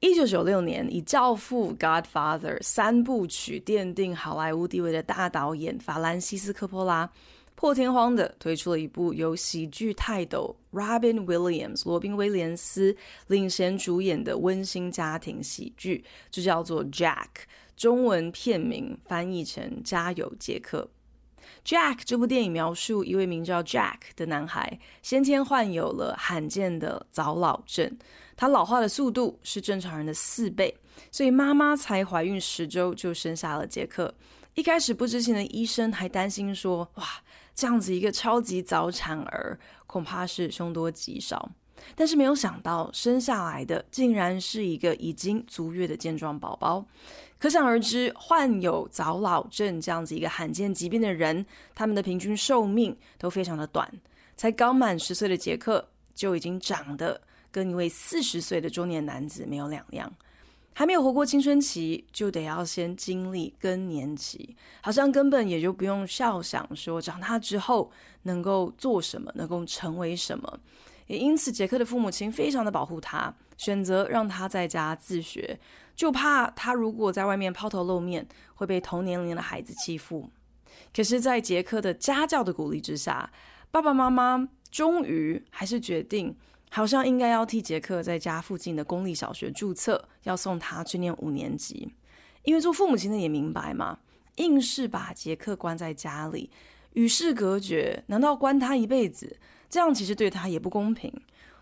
一九九六年，以《教父》（Godfather） 三部曲奠定好莱坞地位的大导演法兰西斯科·波拉，破天荒的推出了一部由喜剧泰斗 Robin Williams（ 罗宾·威廉斯）领衔主演的温馨家庭喜剧，就叫做《Jack》，中文片名翻译成《家有杰克》。Jack 这部电影描述一位名叫 Jack 的男孩，先天患有了罕见的早老症，他老化的速度是正常人的四倍，所以妈妈才怀孕十周就生下了杰克。一开始不知情的医生还担心说：“哇，这样子一个超级早产儿，恐怕是凶多吉少。”但是没有想到，生下来的竟然是一个已经足月的健壮宝宝。可想而知，患有早老症这样子一个罕见疾病的人，他们的平均寿命都非常的短。才刚满十岁的杰克就已经长得跟一位四十岁的中年男子没有两样，还没有活过青春期，就得要先经历更年期，好像根本也就不用笑想说长大之后能够做什么，能够成为什么。也因此，杰克的父母亲非常的保护他，选择让他在家自学，就怕他如果在外面抛头露面，会被同年龄的孩子欺负。可是，在杰克的家教的鼓励之下，爸爸妈妈终于还是决定，好像应该要替杰克在家附近的公立小学注册，要送他去念五年级。因为做父母亲的也明白嘛，硬是把杰克关在家里，与世隔绝，难道关他一辈子？这样其实对他也不公平。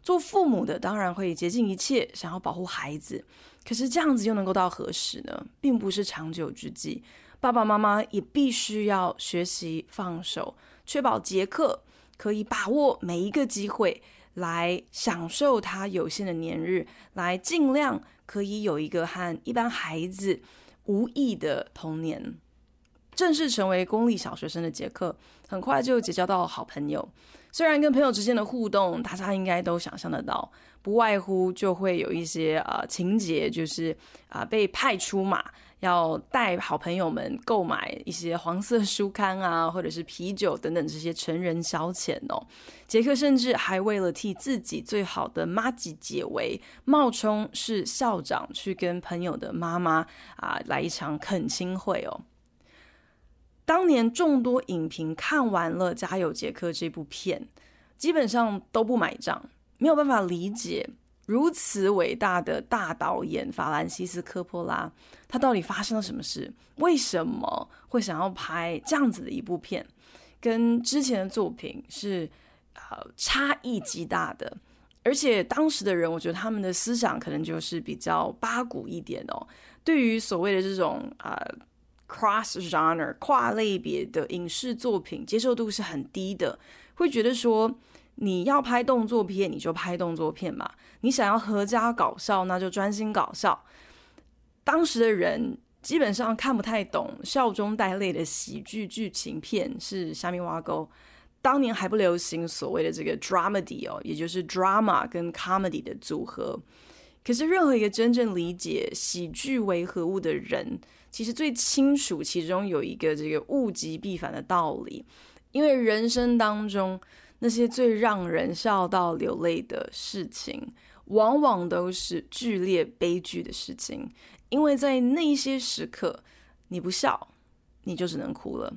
做父母的当然会竭尽一切想要保护孩子，可是这样子又能够到何时呢？并不是长久之计。爸爸妈妈也必须要学习放手，确保杰克可以把握每一个机会来享受他有限的年日，来尽量可以有一个和一般孩子无异的童年。正式成为公立小学生的杰克，很快就结交到好朋友。虽然跟朋友之间的互动，大家应该都想象得到，不外乎就会有一些呃情节，就是啊、被派出马，要带好朋友们购买一些黄色书刊啊，或者是啤酒等等这些成人消遣哦。杰克甚至还为了替自己最好的麻吉解围，冒充是校长去跟朋友的妈妈啊来一场恳亲会哦。当年众多影评看完了《家有杰克》这部片，基本上都不买账，没有办法理解如此伟大的大导演法兰西斯科·波拉，他到底发生了什么事？为什么会想要拍这样子的一部片？跟之前的作品是呃差异极大的，而且当时的人，我觉得他们的思想可能就是比较八股一点哦，对于所谓的这种啊。Cross genre 跨类别的影视作品接受度是很低的，会觉得说你要拍动作片你就拍动作片嘛，你想要合家搞笑那就专心搞笑。当时的人基本上看不太懂笑中带泪的喜剧剧情片是虾米碗糕，当年还不流行所谓的这个 dramedy 哦，也就是 drama 跟 comedy 的组合。可是任何一个真正理解喜剧为何物的人，其实最清楚其中有一个这个物极必反的道理，因为人生当中那些最让人笑到流泪的事情，往往都是剧烈悲剧的事情，因为在那些时刻，你不笑，你就只能哭了。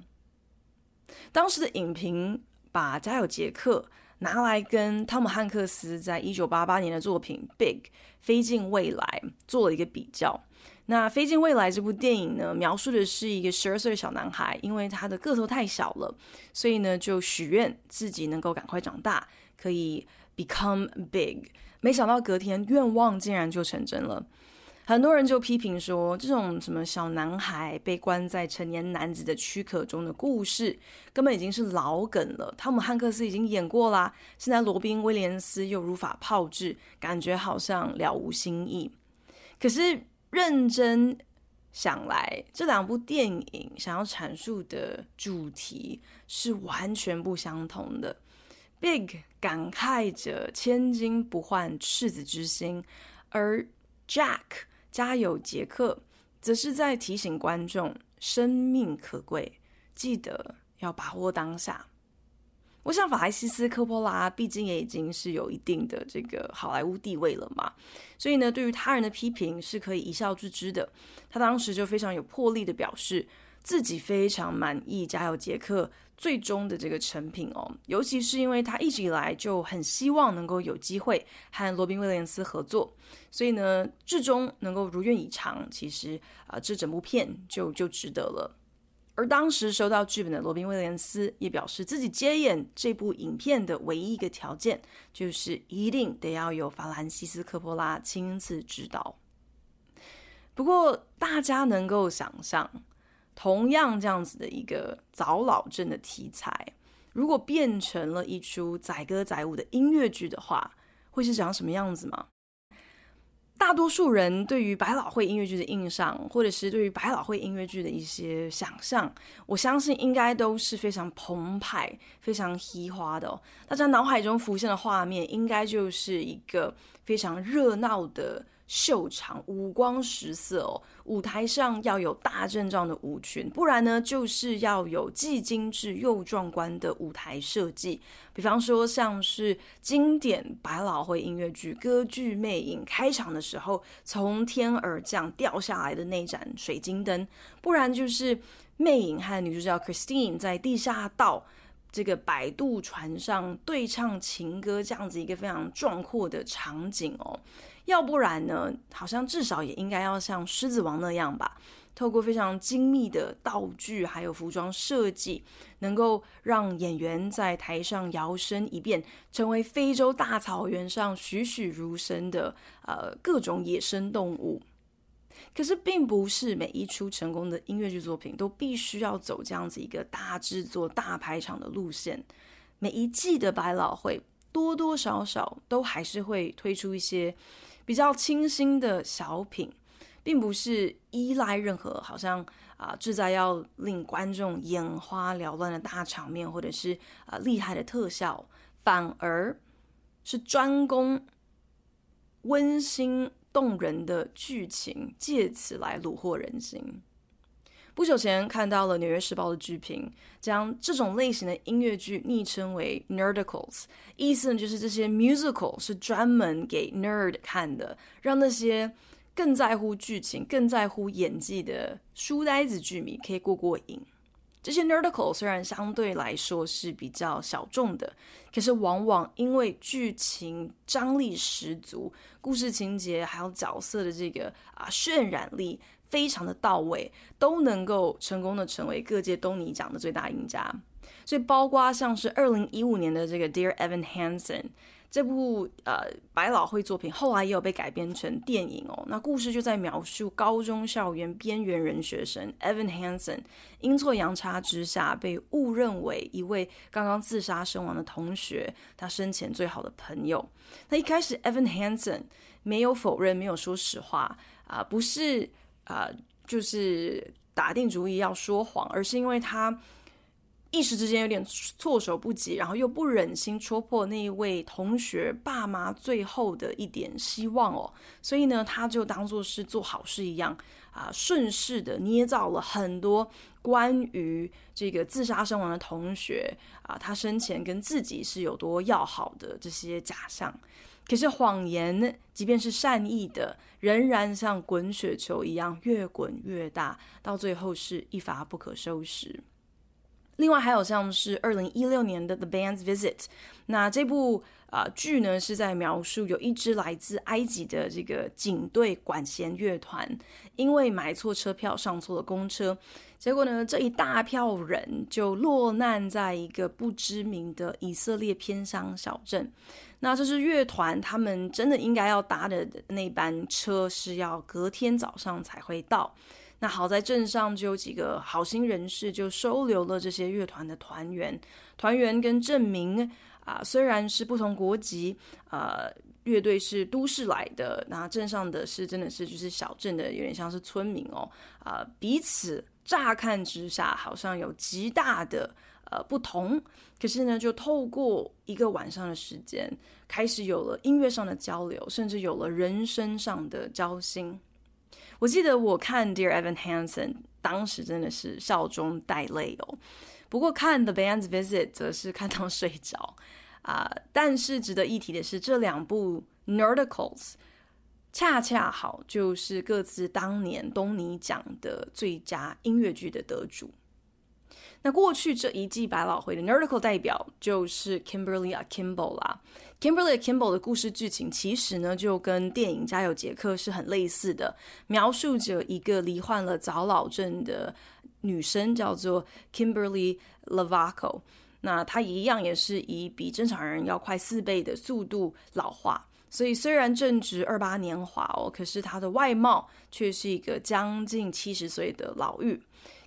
当时的影评把《家有杰克》拿来跟汤姆汉克斯在一九八八年的作品《Big》飞进未来做了一个比较。那《飞进未来》这部电影呢，描述的是一个十二岁的小男孩，因为他的个头太小了，所以呢就许愿自己能够赶快长大，可以 become big。没想到隔天愿望竟然就成真了。很多人就批评说，这种什么小男孩被关在成年男子的躯壳中的故事，根本已经是老梗了。汤姆汉克斯已经演过啦，现在罗宾威廉斯又如法炮制，感觉好像了无新意。可是。认真想来，这两部电影想要阐述的主题是完全不相同的。Big 感慨着千金不换赤子之心，而 Jack 家有杰克，则是在提醒观众生命可贵，记得要把握当下。我想法莱西斯科波拉毕竟也已经是有一定的这个好莱坞地位了嘛，所以呢，对于他人的批评是可以一笑置之的。他当时就非常有魄力的表示自己非常满意《加油杰克》最终的这个成品哦，尤其是因为他一直以来就很希望能够有机会和罗宾威廉斯合作，所以呢，至终能够如愿以偿，其实啊、这整部片就就值得了。而当时收到剧本的罗宾·威廉斯也表示，自己接演这部影片的唯一一个条件，就是一定得要有法兰西斯·科波拉亲自指导。不过，大家能够想象，同样这样子的一个早老症的题材，如果变成了一出载歌载舞的音乐剧的话，会是长什么样子吗？大多数人对于百老汇音乐剧的印象，或者是对于百老汇音乐剧的一些想象，我相信应该都是非常澎湃、非常嘻哈的。大家脑海中浮现的画面，应该就是一个非常热闹的。秀场五光十色哦，舞台上要有大阵仗的舞群，不然呢，就是要有既精致又壮观的舞台设计。比方说，像是经典百老汇音乐剧《歌剧魅影》开场的时候，从天而降掉下来的那盏水晶灯，不然就是魅影和女主角 Christine 在地下道这个摆渡船上对唱情歌，这样子一个非常壮阔的场景哦。要不然呢，好像至少也应该要像《狮子王》那样吧，透过非常精密的道具还有服装设计，能够让演员在台上摇身一变，成为非洲大草原上栩栩如生的呃各种野生动物。可是，并不是每一出成功的音乐剧作品都必须要走这样子一个大制作、大排场的路线。每一季的百老汇多多少少都还是会推出一些。比较清新的小品，并不是依赖任何好像啊，志在要令观众眼花缭乱的大场面，或者是啊厉害的特效，反而是专攻温馨动人的剧情，借此来虏获人心。不久前看到了《纽约时报》的剧评，将这种类型的音乐剧昵称为 Nerdicals，意思呢就是这些 musical 是专门给 nerd 看的，让那些更在乎剧情、更在乎演技的书呆子剧迷可以过过瘾。这些 Nerdicals 虽然相对来说是比较小众的，可是往往因为剧情张力十足，故事情节还有角色的这个啊渲染力。非常的到位，都能够成功的成为各界东尼奖的最大赢家。所以，包括像是二零一五年的这个《Dear Evan Hansen》这部呃百老汇作品，后来也有被改编成电影哦。那故事就在描述高中校园边缘人学生 Evan Hansen 阴错阳差之下被误认为一位刚刚自杀身亡的同学，他生前最好的朋友。那一开始 Evan Hansen 没有否认，没有说实话啊、不是。啊、就是打定主意要说谎，而是因为他一时之间有点措手不及，然后又不忍心戳破那一位同学爸妈最后的一点希望哦，所以呢，他就当做是做好事一样啊、顺势的捏造了很多关于这个自杀身亡的同学啊、他生前跟自己是有多要好的这些假象。可是谎言，即便是善意的，仍然像滚雪球一样越滚越大，到最后是一发不可收拾。另外还有像是二零一六年的《The Band's Visit》，那这部啊、呃、剧呢是在描述有一支来自埃及的这个警队管弦乐团，因为买错车票上错了公车，结果呢这一大票人就落难在一个不知名的以色列偏乡小镇。那这支乐团，他们真的应该要搭的那班车是要隔天早上才会到。那好在镇上就有几个好心人士就收留了这些乐团的团员。团员跟镇民啊，虽然是不同国籍，呃，乐队是都市来的，那镇上的是真的是就是小镇的，有点像是村民哦，啊、彼此乍看之下好像有极大的呃不同，可是呢，就透过一个晚上的时间，开始有了音乐上的交流，甚至有了人生上的交心。我记得我看 Dear Evan Hansen，当时真的是笑中带泪哦。不过看 The Band's Visit 则是看到睡着啊、但是值得一提的是，这两部 Nerdicals 恰恰好就是各自当年东尼奖的最佳音乐剧的得主。那过去这一季百老汇的 Nerdical 代表就是 Kimberly Akimbo 啦。Kimberly Akimbo 的故事剧情其实呢，就跟电影《家有杰克》是很类似的，描述着一个罹患了早老症的女生，叫做 Kimberly Lavaco。那他一样也是以比正常人要快四倍的速度老化，所以虽然正值二八年华哦，可是他的外貌却是一个将近七十岁的老妪。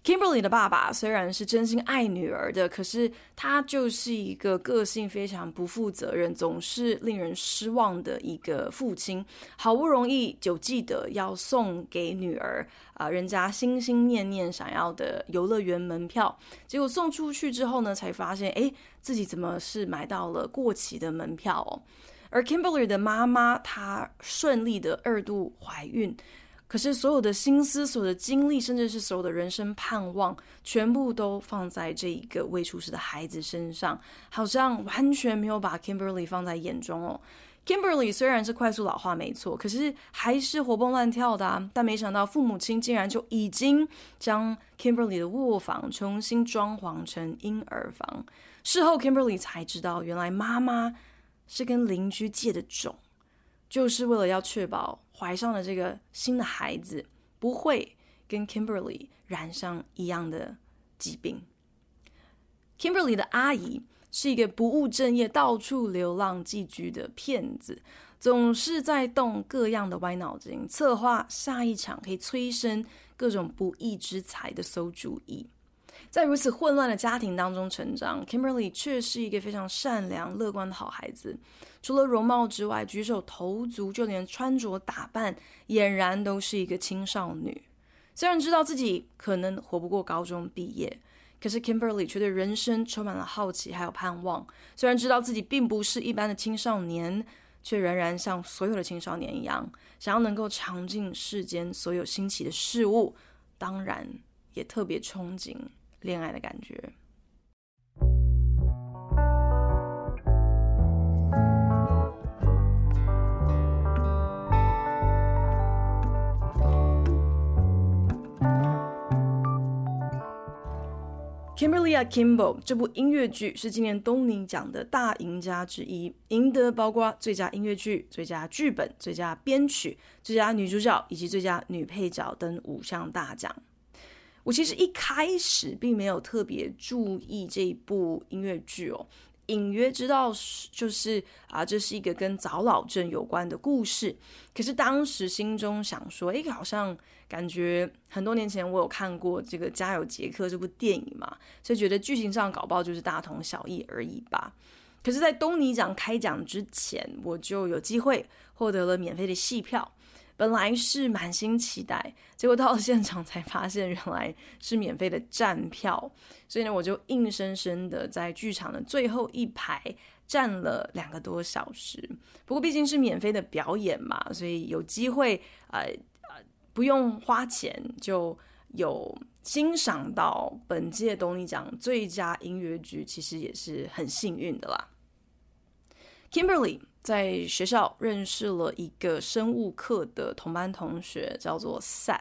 Kimberly 的爸爸虽然是真心爱女儿的，可是他就是一个个性非常不负责任、总是令人失望的一个父亲。好不容易就记得要送给女儿啊、人家心心念念想要的游乐园门票，结果送出去之后呢，才发现哎，自己怎么是买到了过期的门票哦。而 Kimberly 的妈妈，她顺利的二度怀孕。可是，所有的心思、所有的精力，甚至是所有的人生盼望，全部都放在这一个未出世的孩子身上，好像完全没有把 Kimberly 放在眼中哦。Kimberly 虽然是快速老化没错，可是还是活蹦乱跳的啊。但没想到父母亲竟然就已经将 Kimberly 的卧房重新装潢成婴儿房。事后，Kimberly 才知道，原来妈妈是跟邻居借的种。就是为了要确保怀上的这个新的孩子不会跟 Kimberly 染上一样的疾病。Kimberly 的阿姨是一个不务正业、到处流浪寄居的骗子，总是在动各样的歪脑筋，策划下一场可以催生各种不义之财的馊主意。在如此混乱的家庭当中成长，Kimberly 却是一个非常善良、乐观的好孩子。除了容貌之外，举手投足，就连穿着打扮，俨然都是一个青少女。虽然知道自己可能活不过高中毕业，可是 Kimberly 却对人生充满了好奇，还有盼望。虽然知道自己并不是一般的青少年，却仍然像所有的青少年一样，想要能够尝尽世间所有新奇的事物，当然也特别憧憬。恋爱的感觉。Kimberly Akimbo 这部音乐剧是今年东尼奖的大赢家之一，赢得包括最佳音乐剧、最佳剧本、最佳编曲、最佳女主角以及最佳女配角等五项大奖。我其实一开始并没有特别注意这一部音乐剧哦，隐约知道就是啊，这是一个跟早老症有关的故事。可是当时心中想说，诶，好像感觉很多年前我有看过这个《家有杰克》这部电影嘛，所以觉得剧情上搞不好就是大同小异而已吧。可是，在东尼奖开奖之前，我就有机会获得了免费的戏票。本来是满心期待，结果到了现场才发现原来是免费的站票，所以呢，我就硬生生的在剧场的最后一排站了两个多小时。不过毕竟是免费的表演嘛，所以有机会呃不用花钱就有欣赏到本届东尼奖最佳音乐剧，其实也是很幸运的啦。Kimberly。在学校认识了一个生物课的同班同学，叫做 Seth。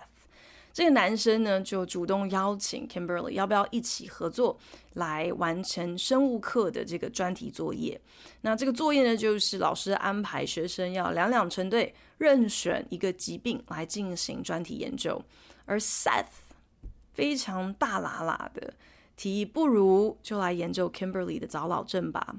这个男生呢，就主动邀请 Kimberly 要不要一起合作来完成生物课的这个专题作业。那这个作业呢，就是老师安排学生要两两成对，任选一个疾病来进行专题研究。而 Seth 非常大喇喇的提议，不如就来研究 Kimberly 的早老症吧。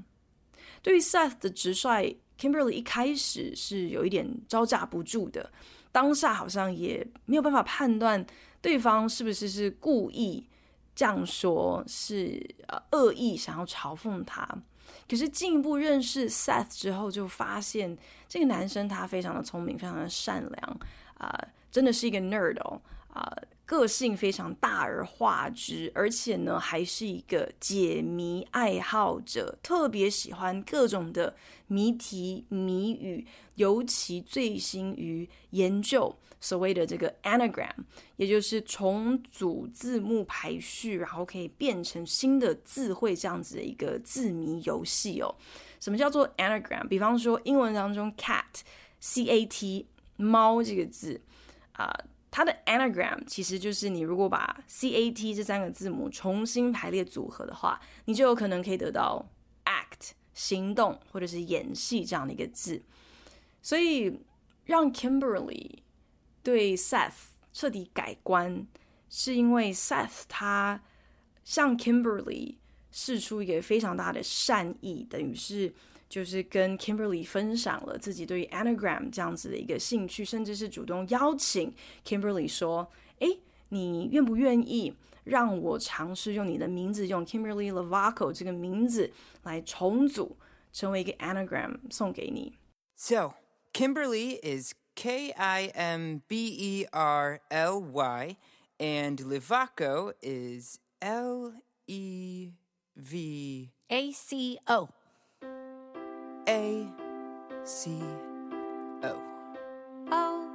对于 Seth 的直率。Kimberly 一开始是有一点招架不住的，当下好像也没有办法判断对方是不是是故意这样说，是呃恶意想要嘲讽他。可是进一步认识 Seth 之后，就发现这个男生他非常的聪明，非常的善良啊、真的是一个 nerd 哦啊、个性非常大而化之，而且呢还是一个解谜爱好者，特别喜欢各种的谜题谜语，尤其醉心于研究。所谓的这个 anagram，也就是重组字幕排序，然后可以变成新的字汇这样子的一个字谜游戏哦。什么叫做 anagram？比方说英文当中 cat，c a t，猫这个字啊、它的 anagram 其实就是你如果把 c a t 这三个字母重新排列组合的话，你就有可能可以得到 act 行动或者是演戏这样的一个字。所以让 Kimberly。对 Seth 彻底改观，是因为 Seth 他向 Kimberly 释出一个非常大的善意，等于是就是跟 Kimberly 分享了自己对于 Anagram 这样子的一个兴趣，甚至是主动邀请 Kimberly 说：“哎，你愿不愿意让我尝试用你的名字，用 Kimberly Lovaco 这个名字来重组，成为一个 Anagram 送给你？”So Kimberly is K I M B E R L Y, and Livaco is L E V A C O. A C O. Oh.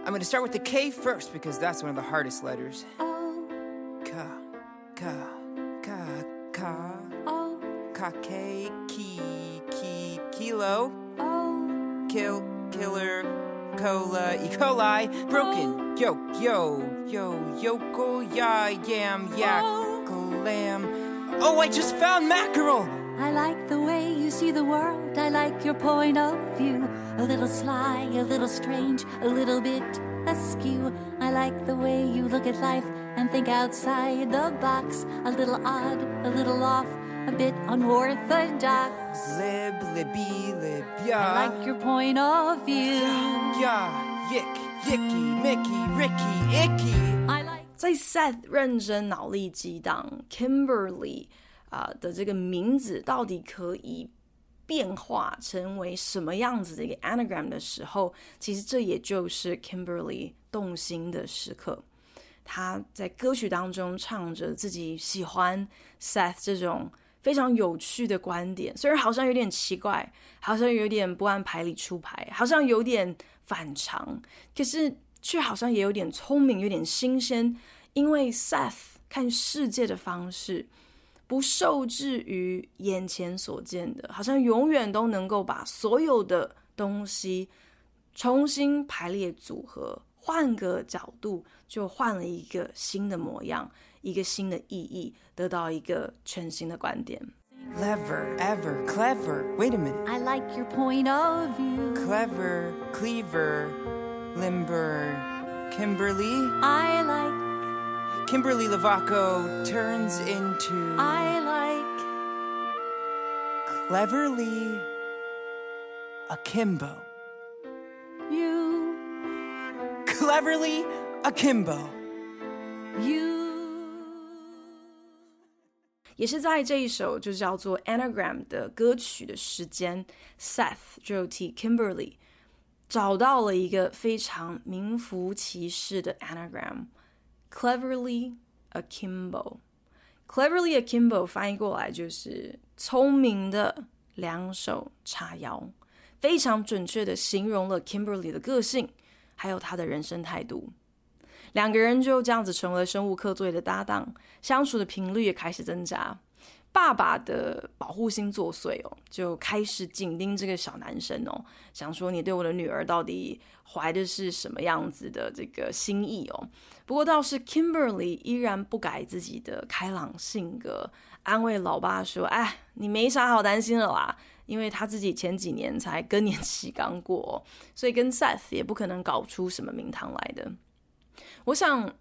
I'm going to start with the K first because that's one of the hardest letters. Oh. Ka, ka, ka, ka. Oh. Ka, K, ki, ki, kilo. Oh. Kill, killer cola, E. coli, broken, yo, yo, yo, yoko, ya, yam, yak, lamb. Oh, I just found mackerel! I like the way you see the world. I like your point of view. A little sly, a little strange, a little bit askew. I like the way you look at life and think outside the box. A little odd, a little off, a bit unorthodox. Lib, libby, lib, ya. I like your point of view. Ya, yick, yicky, mickey, ricky, icky. I like. 在 Seth 认真脑力激荡 Kimberly 啊、呃、的这个名字到底可以 变化成为什么样子的一个 anagram 的时候，其实这也就是 Kimberly 动心的时刻。他在歌曲当中唱着自己喜欢 Seth 这种。非常有趣的观点，虽然好像有点奇怪，好像有点不按牌理出牌，好像有点反常，可是却好像也有点聪明，有点新鲜。因为 Seth 看世界的方式不受制于眼前所见的，好像永远都能够把所有的东西重新排列组合，换个角度就换了一个新的模样。一个新的意义，得到一个全新的观点。Clever, ever, clever. Wait a minute. I like your point of view. Clever, cleaver, limber, Kimberly. I like. Kimberly Lavaco turns into. I like. Cleverly akimbo. You. Cleverly akimbo. You. 也是在这一首就叫做 Anagram 的歌曲的时间，Seth 就替 Kimberly 找到了一个非常名副其实的 Cleverly, Akimbo。Cleverly Akimbo 翻译过来就是聪明的两手叉腰，非常准确的形容了 Kimberly 的个性，还有他的人生态度。两个人就这样子成为了生物课作业的搭档，相处的频率也开始增加。爸爸的保护心作祟哦，就开始紧盯这个小男生哦，想说你对我的女儿到底怀的是什么样子的这个心意哦。不过倒是 Kimberly 依然不改自己的开朗性格，安慰老爸说：“哎，你没啥好担心的啦，因为他自己前几年才更年期刚过，所以跟 Seth 也不可能搞出什么名堂来的。”我想，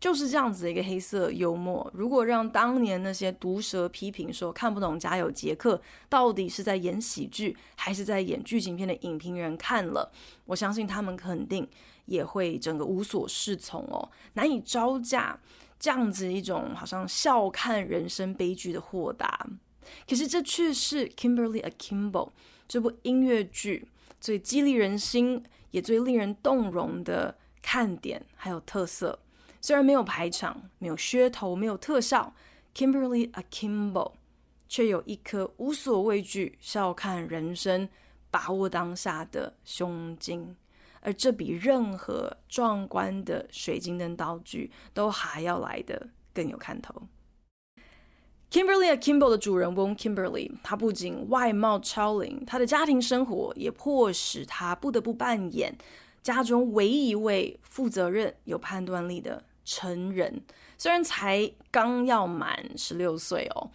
就是这样子的一个黑色幽默。如果让当年那些毒舌批评说看不懂《家有杰克》到底是在演喜剧还是在演剧情片的影评人看了，我相信他们肯定也会整个无所适从哦，难以招架这样子一种好像笑看人生悲剧的豁达。可是这却是 Kimberly Akimbo 这部音乐剧最激励人心也最令人动容的看点还有特色。虽然没有排场，没有噱头，没有特效，Kimberly Akimbo 却有一颗无所畏惧、笑看人生、把握当下的胸襟。而这比任何壮观的水晶灯道具都还要来得更有看头。Kimberly Akimbo 的主人翁 Kimberly，她不仅外貌超龄，她的家庭生活也迫使她不得不扮演家中唯一一位负责任、有判断力的成人。虽然才刚要满十六岁哦，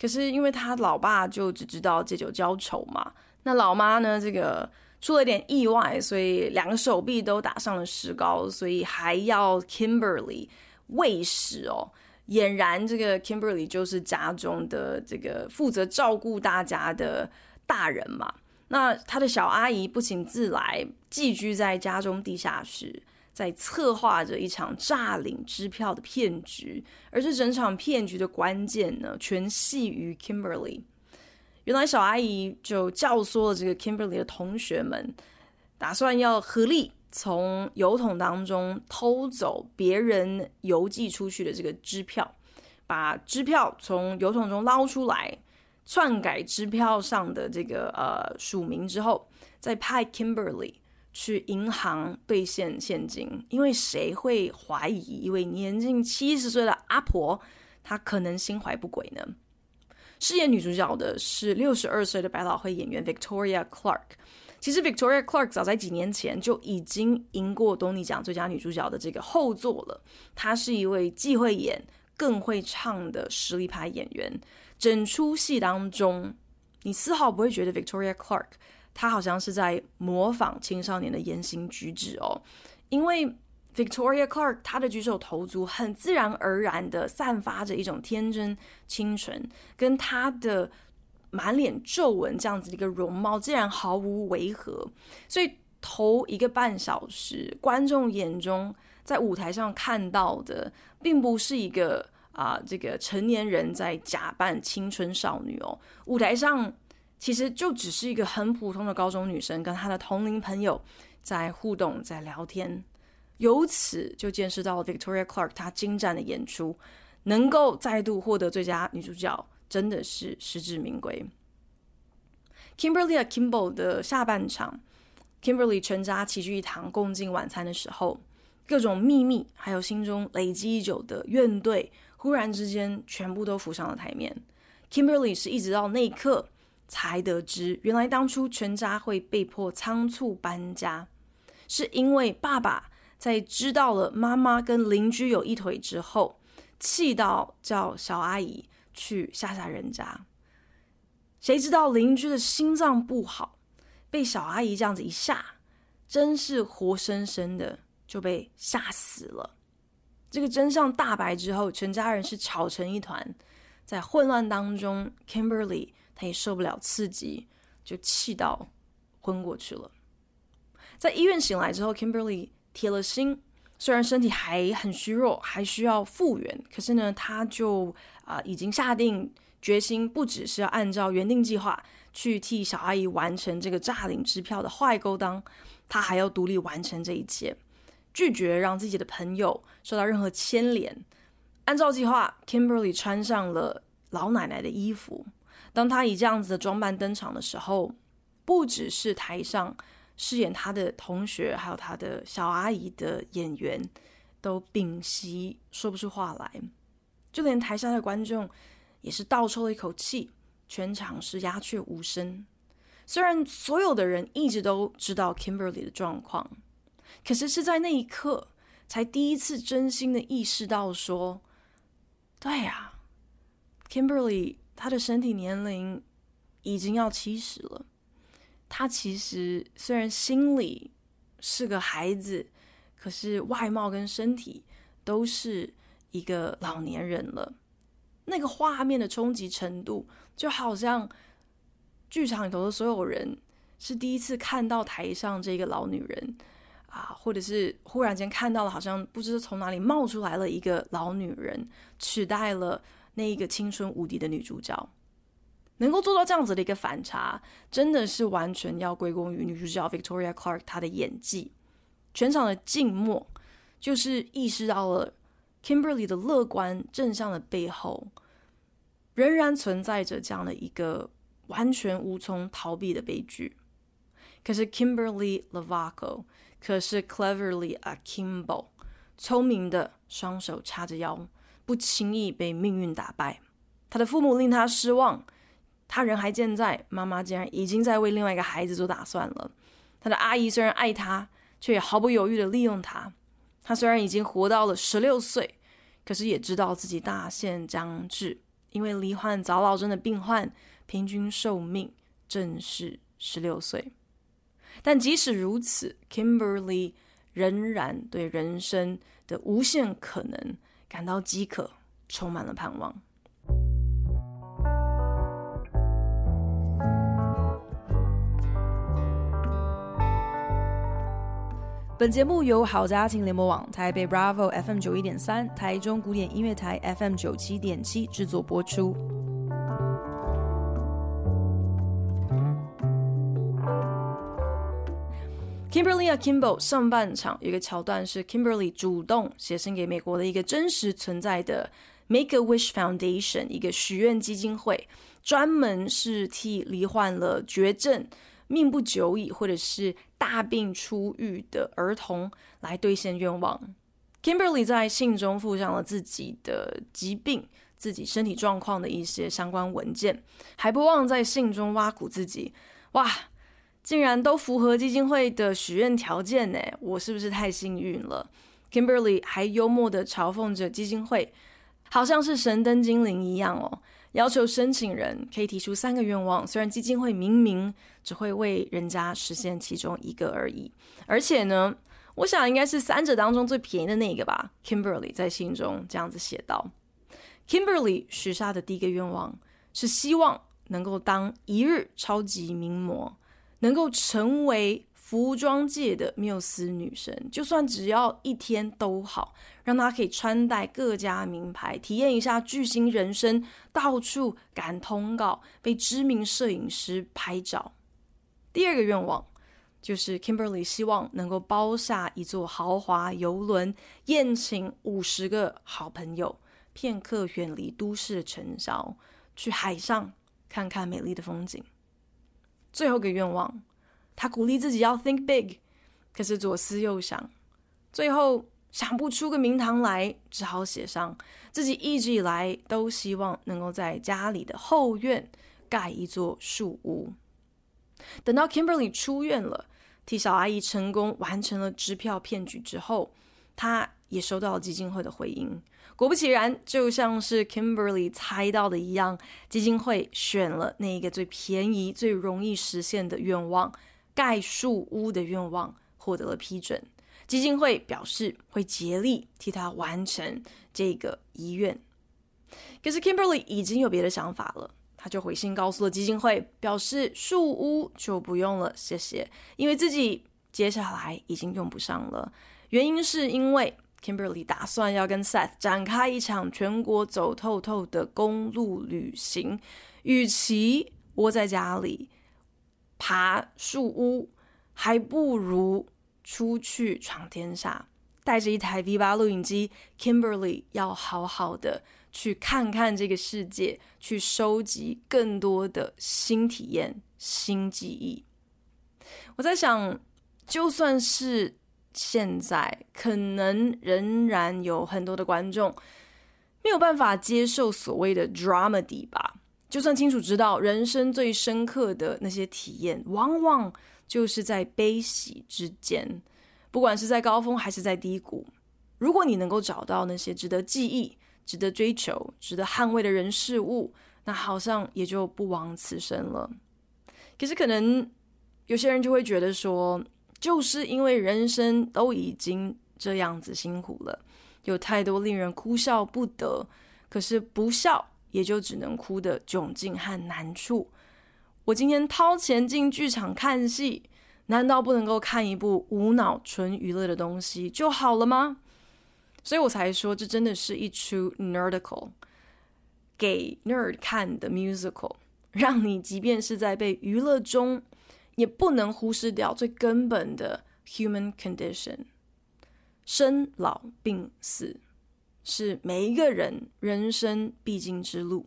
可是因为他老爸就只知道借酒浇愁嘛，那老妈呢，这个。出了点意外，所以两个手臂都打上了石膏，所以还要 Kimberly 喂食哦。俨然，这个 Kimberly 就是家中的这个负责照顾大家的大人嘛。那他的小阿姨不请自来，寄居在家中地下室，在策划着一场诈领支票的骗局。而这整场骗局的关键呢，全系于 Kimberly。原来小阿姨就教唆了这个 Kimberly 的同学们，打算要合力从邮筒当中偷走别人邮寄出去的这个支票，把支票从邮筒中捞出来，篡改支票上的这个呃署名之后，再派 Kimberly 去银行兑现现金。因为谁会怀疑一位年近七十岁的阿婆，她可能心怀不轨呢？饰演女主角的是六十二岁的百老汇演员 Victoria Clark。其实 Victoria Clark 早在几年前就已经赢过东尼奖最佳女主角的这个后座了。她是一位既会演更会唱的实力派演员。整出戏当中，你丝毫不会觉得 Victoria Clark 他好像是在模仿青少年的言行举止哦，因为。Victoria Clark，她的举手投足很自然而然的散发着一种天真清纯，跟她的满脸皱纹这样子的一个容貌，竟然毫无违和。所以头一个半小时，观众眼中在舞台上看到的，并不是一个啊、这个成年人在假扮青春少女哦，舞台上其实就只是一个很普通的高中女生，跟她的同龄朋友在互动，在聊天。由此就见识到了 Victoria Clark 她精湛的演出，能够再度获得最佳女主角，真的是实至名归。Kimberly Akimbo 的下半场，Kimberly 全家齐聚一堂共进晚餐的时候，各种秘密还有心中累积已久的怨怼，忽然之间全部都浮上了台面。Kimberly 是一直到那一刻才得知，原来当初全家会被迫仓促搬家，是因为爸爸。在知道了妈妈跟邻居有一腿之后，气到叫小阿姨去吓吓人家。谁知道邻居的心脏不好，被小阿姨这样子一吓，真是活生生的就被吓死了。这个真相大白之后，全家人是吵成一团，在混乱当中，Kimberly 他也受不了刺激，就气到昏过去了。在医院醒来之后，Kimberly。铁了心，虽然身体还很虚弱，还需要复原，可是呢，他就啊、已经下定决心，不只是要按照原定计划去替小阿姨完成这个诈领支票的坏勾当，他还要独立完成这一切，拒绝让自己的朋友受到任何牵连。按照计划，Kimberly 穿上了老奶奶的衣服。当他以这样子的装扮登场的时候，不只是台上。饰演他的同学，还有他的小阿姨的演员，都屏息说不出话来，就连台下的观众也是倒抽了一口气，全场是鸦雀无声。虽然所有的人一直都知道 Kimberly 的状况，可是是在那一刻，才第一次真心的意识到说，对呀，Kimberly 他的身体年龄已经要七十了。他其实虽然心里是个孩子，可是外貌跟身体都是一个老年人了。那个画面的冲击程度，就好像剧场里头的所有人是第一次看到台上这个老女人啊，或者是忽然间看到了，好像不知道从哪里冒出来了一个老女人，取代了那一个青春无敌的女主角。能够做到这样子的一个反差，真的是完全要归功于女主角 Victoria Clark 她的演技。全场的静默，就是意识到了 Kimberly 的乐观正向的背后，仍然存在着这样的一个完全无从逃避的悲剧。可是 Kimberly Lovaco 可是 cleverly akimbo，聪明的双手叉着腰，不轻易被命运打败。他的父母令他失望。他人还健在，妈妈竟然已经在为另外一个孩子做打算了。他的阿姨虽然爱他，却也毫不犹豫地利用他。他虽然已经活到了十六岁，可是也知道自己大限将至，因为罹患早老症的病患平均寿命正是十六岁。但即使如此，Kimberly 仍然对人生的无限可能感到饥渴，充满了盼望。本节目由好家庭联盟网、台北 Bravo FM 九一点三、台中古典音乐台 FM 九七点七制作播出。Kimberly Akimbo 上半场有一个桥段是 Kimberly 主动写信给美国的一个真实存在的 Make a Wish Foundation 一个许愿基金会，专门是替罹患了绝症。命不久矣，或者是大病初愈的儿童来兑现愿望。Kimberly 在信中附上了自己的疾病、自己身体状况的一些相关文件，还不忘在信中挖苦自己：“哇，竟然都符合基金会的许愿条件呢！我是不是太幸运了？”Kimberly 还幽默的嘲讽着基金会，好像是神灯精灵一样哦。要求申请人可以提出三个愿望，虽然基金会明明只会为人家实现其中一个而已。而且呢，我想应该是三者当中最便宜的那个吧。Kimberly 在信中这样子写道：Kimberly 许下的第一个愿望是希望能够当一日超级名模，能够成为。服装界的缪斯女神，就算只要一天都好，让她可以穿戴各家名牌，体验一下巨星人生，到处赶通告，被知名摄影师拍照。第二个愿望就是 Kimberly 希望能够包下一座豪华游轮，宴请五十个好朋友，片刻远离都市的尘嚣，去海上看看美丽的风景。最后一个愿望。他鼓励自己要 think big，可是左思右想，最后想不出个名堂来，只好写上自己一直以来都希望能够在家里的后院盖一座树屋。等到 Kimberly 出院了，替小阿姨成功完成了支票骗局之后，他也收到了基金会的回应。果不其然，就像是 Kimberly 猜到的一样，基金会选了那一个最便宜、最容易实现的愿望。盖树屋的愿望获得了批准，基金会表示会竭力替他完成这个遗愿。可是 Kimberly 已经有别的想法了，他就回信告诉了基金会，表示树屋就不用了，谢谢，因为自己接下来已经用不上了。原因是因为 Kimberly 打算要跟 Seth 展开一场全国走透透的公路旅行，与其窝在家里。爬树屋，还不如出去闯天下。带着一台 V8 录影机，Kimberly 要好好的去看看这个世界，去收集更多的新体验、新记忆。我在想，就算是现在，可能仍然有很多的观众没有办法接受所谓的 dramedy 吧。就算清楚知道人生最深刻的那些体验，往往就是在悲喜之间，不管是在高峰还是在低谷。如果你能够找到那些值得记忆、值得追求、值得捍卫的人事物，那好像也就不枉此生了。可是，可能有些人就会觉得说，就是因为人生都已经这样子辛苦了，有太多令人哭笑不得，可是不笑。也就只能哭的窘境和难处。我今天掏钱进剧场看戏，难道不能够看一部无脑纯娱乐的东西就好了吗？所以我才说，这真的是一出 nerdical 给 nerd 看的 musical。让你即便是在被娱乐中，也不能忽视掉最根本的 human condition。生老病死是每一个人人生必经之路。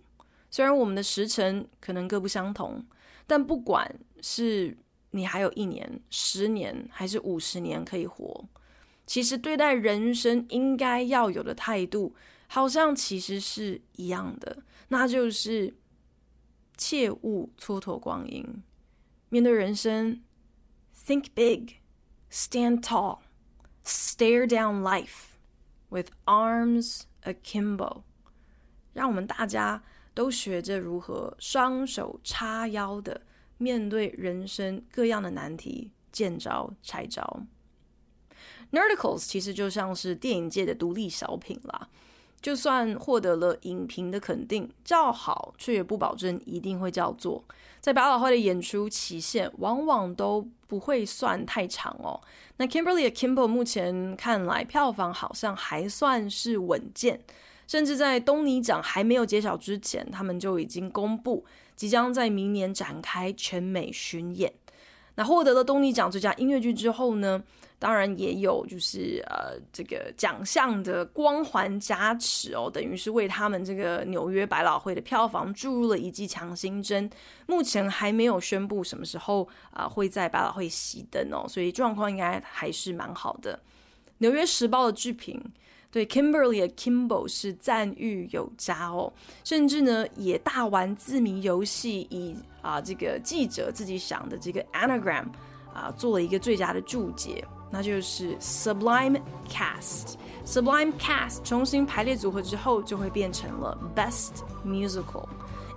虽然我们的时辰可能各不相同，但不管是你还有一年、十年还是五十年可以活，其实对待人生应该要有的态度，好像其实是一样的，那就是切勿蹉跎光阴。面对人生，think big, stand tall, stare down life with arms akimbo。让我们大家都学着如何双手叉腰的面对人生各样的难题，见招拆招。Nerdicals 其实就像是电影界的独立小品啦，就算获得了影评的肯定，叫好却也不保证一定会叫座。在百老汇的演出期限往往都不会算太长哦。那 Kimberly Akimbo 目前看来票房好像还算是稳健，甚至在东尼奖还没有揭晓之前，他们就已经公布即将在明年展开全美巡演。那获得了东尼奖最佳音乐剧之后呢，当然也有就是呃这个奖项的光环加持哦，等于是为他们这个纽约百老汇的票房注入了一剂强心针。目前还没有宣布什么时候啊、呃、会在百老汇熄灯哦，所以状况应该还是蛮好的。纽约时报的剧评对 Kimberly kimbo 是赞誉有加哦，甚至呢也大玩字谜游戏，以啊这个记者自己想的这个 anagram 啊做了一个最佳的注解。那就是 Sublime Cast。Sublime Cast 重新排列组合之后，就会变成了 Best Musical。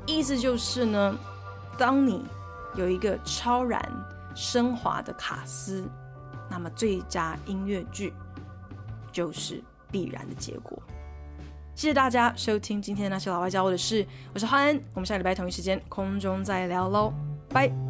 意思就是呢，当你有一个超然升华的卡司，那么最佳音乐剧就是必然的结果。谢谢大家收听今天的那些老外教我的事，我是汉恩，我们下礼拜同一时间空中再聊喽，拜。